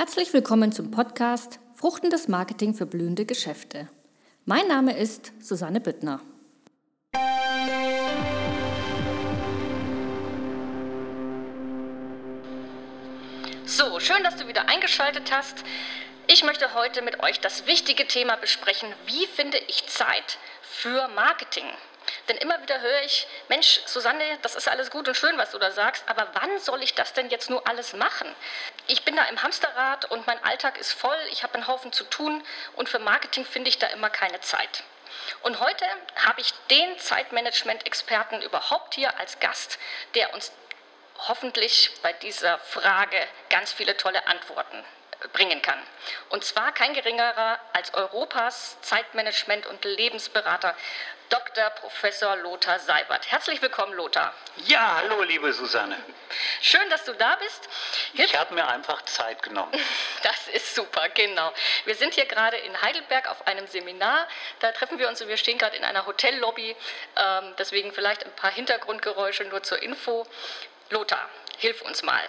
Herzlich willkommen zum Podcast Fruchtendes Marketing für blühende Geschäfte. Mein Name ist Susanne Büttner. So, schön, dass du wieder eingeschaltet hast. Ich möchte heute mit euch das wichtige Thema besprechen, wie finde ich Zeit für Marketing? Denn immer wieder höre ich, Mensch, Susanne, das ist alles gut und schön, was du da sagst, aber wann soll ich das denn jetzt nur alles machen? Ich bin da im Hamsterrad und mein Alltag ist voll, ich habe einen Haufen zu tun und für Marketing finde ich da immer keine Zeit. Und heute habe ich den Zeitmanagement-Experten überhaupt hier als Gast, der uns hoffentlich bei dieser Frage ganz viele tolle Antworten bringen kann. Und zwar kein geringerer als Europas Zeitmanagement- und Lebensberater Dr. Professor Lothar Seibert. Herzlich willkommen, Lothar. Ja, hallo, liebe Susanne. Schön, dass du da bist. Hilf ich habe mir einfach Zeit genommen. Das ist super, genau. Wir sind hier gerade in Heidelberg auf einem Seminar. Da treffen wir uns und wir stehen gerade in einer Hotellobby. Ähm, deswegen vielleicht ein paar Hintergrundgeräusche nur zur Info. Lothar, hilf uns mal.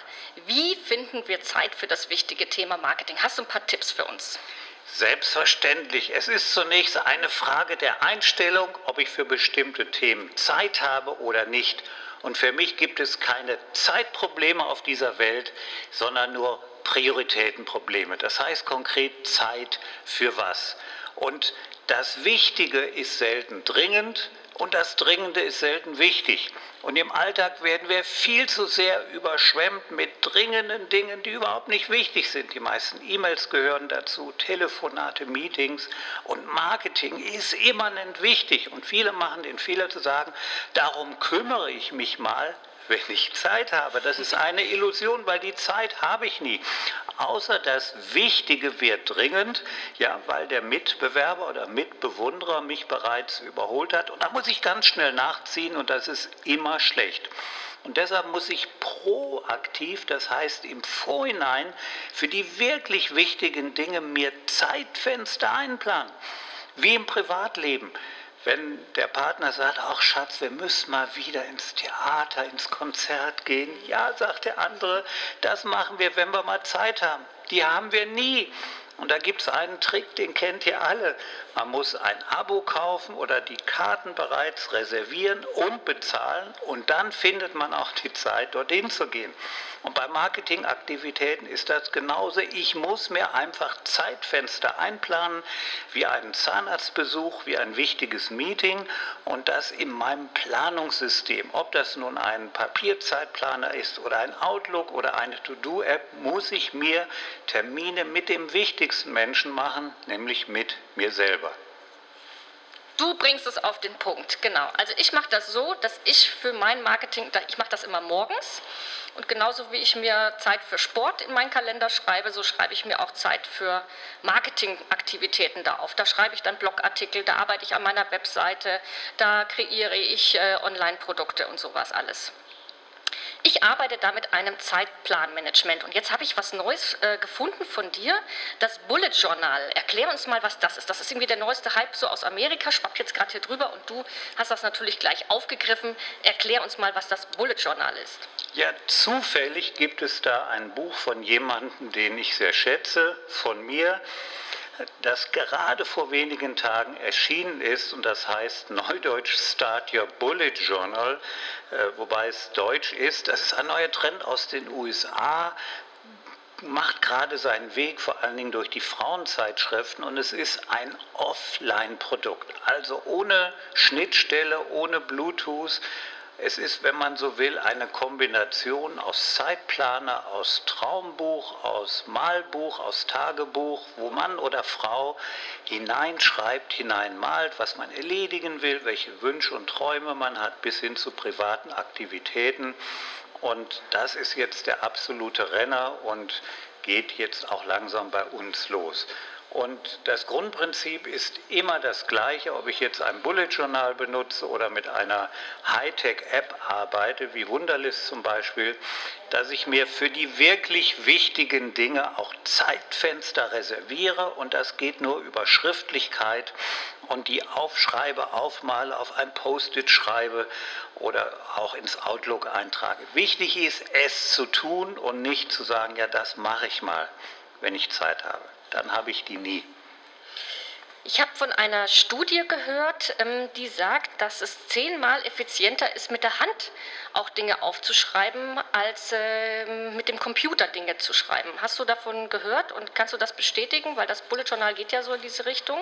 Wie finden wir Zeit für das wichtige Thema Marketing? Hast du ein paar Tipps für uns? Selbstverständlich. Es ist zunächst eine Frage der Einstellung, ob ich für bestimmte Themen Zeit habe oder nicht. Und für mich gibt es keine Zeitprobleme auf dieser Welt, sondern nur Prioritätenprobleme. Das heißt konkret Zeit für was. Und das Wichtige ist selten dringend, und das Dringende ist selten wichtig. Und im Alltag werden wir viel zu sehr überschwemmt mit dringenden Dingen, die überhaupt nicht wichtig sind. Die meisten E-Mails gehören dazu, Telefonate, Meetings und Marketing ist immanent wichtig. Und viele machen den Fehler zu sagen, darum kümmere ich mich mal wenn ich Zeit habe. Das ist eine Illusion, weil die Zeit habe ich nie. Außer das Wichtige wird dringend, ja, weil der Mitbewerber oder Mitbewunderer mich bereits überholt hat. Und da muss ich ganz schnell nachziehen und das ist immer schlecht. Und deshalb muss ich proaktiv, das heißt im Vorhinein, für die wirklich wichtigen Dinge mir Zeitfenster einplanen. Wie im Privatleben. Wenn der Partner sagt, ach Schatz, wir müssen mal wieder ins Theater, ins Konzert gehen. Ja, sagt der andere, das machen wir, wenn wir mal Zeit haben. Die haben wir nie. Und da gibt es einen Trick, den kennt ihr alle. Man muss ein Abo kaufen oder die Karten bereits reservieren und bezahlen und dann findet man auch die Zeit, dorthin zu gehen. Und bei Marketingaktivitäten ist das genauso. Ich muss mir einfach Zeitfenster einplanen, wie einen Zahnarztbesuch, wie ein wichtiges Meeting und das in meinem Planungssystem. Ob das nun ein Papierzeitplaner ist oder ein Outlook oder eine To-Do-App, muss ich mir Termine mit dem wichtigsten Menschen machen, nämlich mit mir selber. Du bringst es auf den Punkt, genau. Also ich mache das so, dass ich für mein Marketing, ich mache das immer morgens und genauso wie ich mir Zeit für Sport in meinen Kalender schreibe, so schreibe ich mir auch Zeit für Marketingaktivitäten da auf. Da schreibe ich dann Blogartikel, da arbeite ich an meiner Webseite, da kreiere ich äh, Online-Produkte und sowas alles. Ich arbeite da mit einem Zeitplanmanagement und jetzt habe ich was Neues äh, gefunden von dir, das Bullet Journal. Erklär uns mal, was das ist. Das ist irgendwie der neueste Hype so aus Amerika, schwappt jetzt gerade hier drüber und du hast das natürlich gleich aufgegriffen. Erklär uns mal, was das Bullet Journal ist. Ja, zufällig gibt es da ein Buch von jemandem, den ich sehr schätze, von mir das gerade vor wenigen Tagen erschienen ist und das heißt Neudeutsch Start Your Bullet Journal, äh, wobei es Deutsch ist. Das ist ein neuer Trend aus den USA, macht gerade seinen Weg vor allen Dingen durch die Frauenzeitschriften und es ist ein Offline-Produkt, also ohne Schnittstelle, ohne Bluetooth es ist, wenn man so will, eine Kombination aus Zeitplaner, aus Traumbuch, aus Malbuch, aus Tagebuch, wo Mann oder Frau hineinschreibt, hineinmalt, was man erledigen will, welche Wünsche und Träume man hat, bis hin zu privaten Aktivitäten. Und das ist jetzt der absolute Renner und geht jetzt auch langsam bei uns los. Und das Grundprinzip ist immer das gleiche, ob ich jetzt ein Bullet Journal benutze oder mit einer Hightech-App arbeite, wie Wunderlist zum Beispiel, dass ich mir für die wirklich wichtigen Dinge auch Zeitfenster reserviere und das geht nur über Schriftlichkeit und die aufschreibe, aufmale, auf ein Post-it schreibe oder auch ins Outlook eintrage. Wichtig ist, es zu tun und nicht zu sagen, ja, das mache ich mal. wenn ich Zeit habe. Dann habe ich die nie. Ich habe von einer Studie gehört, ähm, die sagt, dass es zehnmal effizienter ist, mit der Hand auch Dinge aufzuschreiben, als ähm, mit dem Computer Dinge zu schreiben. Hast du davon gehört und kannst du das bestätigen? Weil das Bullet Journal geht ja so in diese Richtung.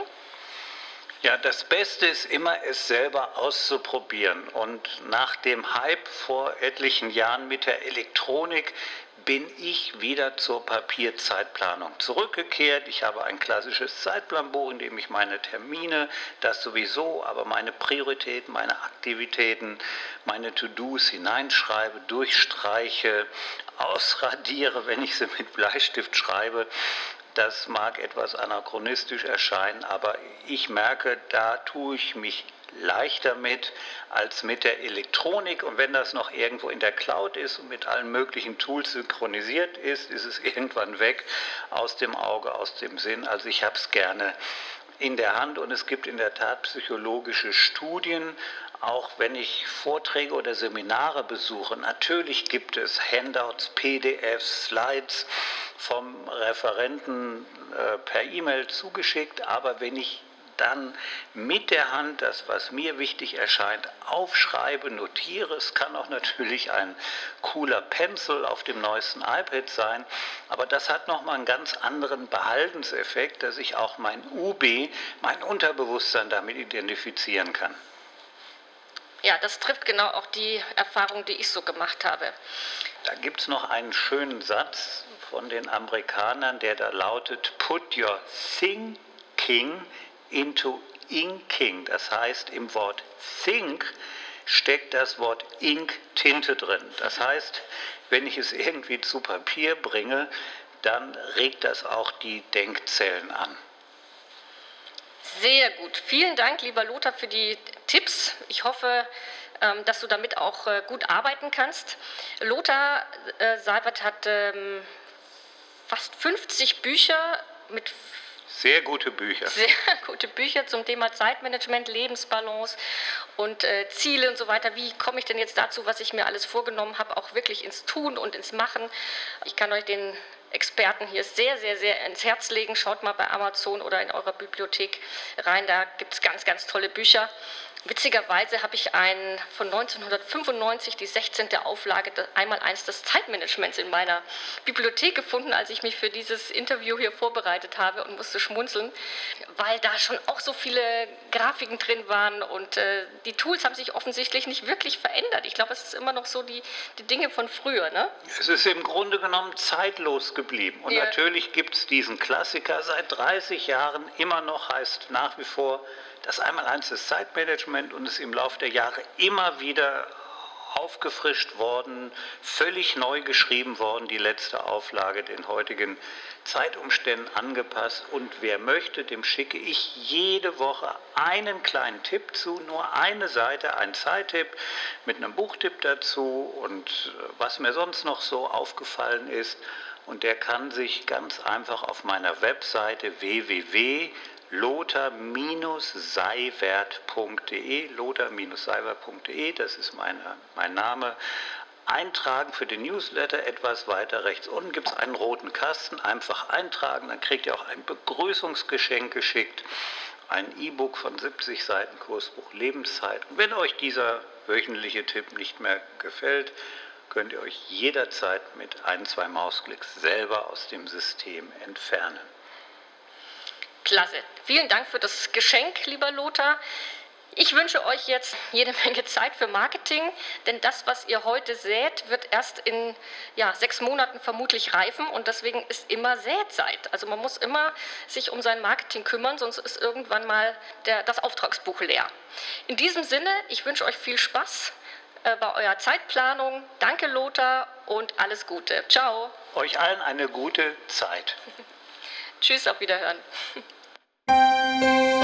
Ja, das Beste ist immer, es selber auszuprobieren. Und nach dem Hype vor etlichen Jahren mit der Elektronik bin ich wieder zur Papierzeitplanung zurückgekehrt. Ich habe ein klassisches Zeitplanbuch, in dem ich meine Termine, das sowieso, aber meine Prioritäten, meine Aktivitäten, meine To-Dos hineinschreibe, durchstreiche, ausradiere, wenn ich sie mit Bleistift schreibe das mag etwas anachronistisch erscheinen, aber ich merke, da tue ich mich leichter mit als mit der Elektronik. Und wenn das noch irgendwo in der Cloud ist und mit allen möglichen Tools synchronisiert ist, ist es irgendwann weg aus dem Auge, aus dem Sinn. Also ich habe es gerne in der Hand und es gibt in der Tat psychologische Studien, auch wenn ich Vorträge oder Seminare besuche. Natürlich gibt es Handouts, PDFs, Slides vom Referenten äh, per E-Mail zugeschickt, aber wenn ich dann mit der Hand das, was mir wichtig erscheint, aufschreibe, notiere. Es kann auch natürlich ein cooler Pencil auf dem neuesten iPad sein, aber das hat nochmal einen ganz anderen Behaltenseffekt, dass ich auch mein UB, mein Unterbewusstsein damit identifizieren kann. Ja, das trifft genau auch die Erfahrung, die ich so gemacht habe. Da gibt es noch einen schönen Satz von den Amerikanern, der da lautet, Put your thinking into inking. Das heißt, im Wort think steckt das Wort ink Tinte drin. Das heißt, wenn ich es irgendwie zu Papier bringe, dann regt das auch die Denkzellen an. Sehr gut. Vielen Dank, lieber Lothar, für die Tipps. Ich hoffe, ähm, dass du damit auch äh, gut arbeiten kannst. Lothar äh, Seibert hat ähm, fast 50 Bücher mit sehr gute Bücher. Sehr gute Bücher zum Thema Zeitmanagement, Lebensbalance und äh, Ziele und so weiter. Wie komme ich denn jetzt dazu, was ich mir alles vorgenommen habe, auch wirklich ins Tun und ins Machen? Ich kann euch den Experten hier sehr, sehr, sehr ins Herz legen. Schaut mal bei Amazon oder in eurer Bibliothek rein. Da gibt es ganz, ganz tolle Bücher. Witzigerweise habe ich einen von 1995, die 16. Auflage, einmal eins des Zeitmanagements in meiner Bibliothek gefunden, als ich mich für dieses Interview hier vorbereitet habe und musste schmunzeln, weil da schon auch so viele Grafiken drin waren und äh, die Tools haben sich offensichtlich nicht wirklich verändert. Ich glaube, es ist immer noch so die, die Dinge von früher. Ne? Es ist im Grunde genommen zeitlos geblieben. Und ja. natürlich gibt es diesen Klassiker seit 30 Jahren immer noch, heißt nach wie vor das Einmaleins ist Zeitmanagement und ist im Laufe der Jahre immer wieder aufgefrischt worden, völlig neu geschrieben worden, die letzte Auflage den heutigen Zeitumständen angepasst. Und wer möchte, dem schicke ich jede Woche einen kleinen Tipp zu, nur eine Seite, ein Zeittipp mit einem Buchtipp dazu und äh, was mir sonst noch so aufgefallen ist. Und der kann sich ganz einfach auf meiner Webseite www lothar-seiwert.de, lothar-seiwert.de, das ist meine, mein Name. Eintragen für den Newsletter, etwas weiter rechts unten gibt es einen roten Kasten, einfach eintragen, dann kriegt ihr auch ein Begrüßungsgeschenk geschickt, ein E-Book von 70 Seiten Kursbuch Lebenszeit. Und wenn euch dieser wöchentliche Tipp nicht mehr gefällt, könnt ihr euch jederzeit mit ein, zwei Mausklicks selber aus dem System entfernen. Klasse. Vielen Dank für das Geschenk, lieber Lothar. Ich wünsche euch jetzt jede Menge Zeit für Marketing, denn das, was ihr heute sät, wird erst in ja, sechs Monaten vermutlich reifen und deswegen ist immer Säzeit. Also man muss immer sich um sein Marketing kümmern, sonst ist irgendwann mal der, das Auftragsbuch leer. In diesem Sinne, ich wünsche euch viel Spaß bei eurer Zeitplanung. Danke, Lothar, und alles Gute. Ciao. Euch allen eine gute Zeit. Tschüss, auf Wiederhören.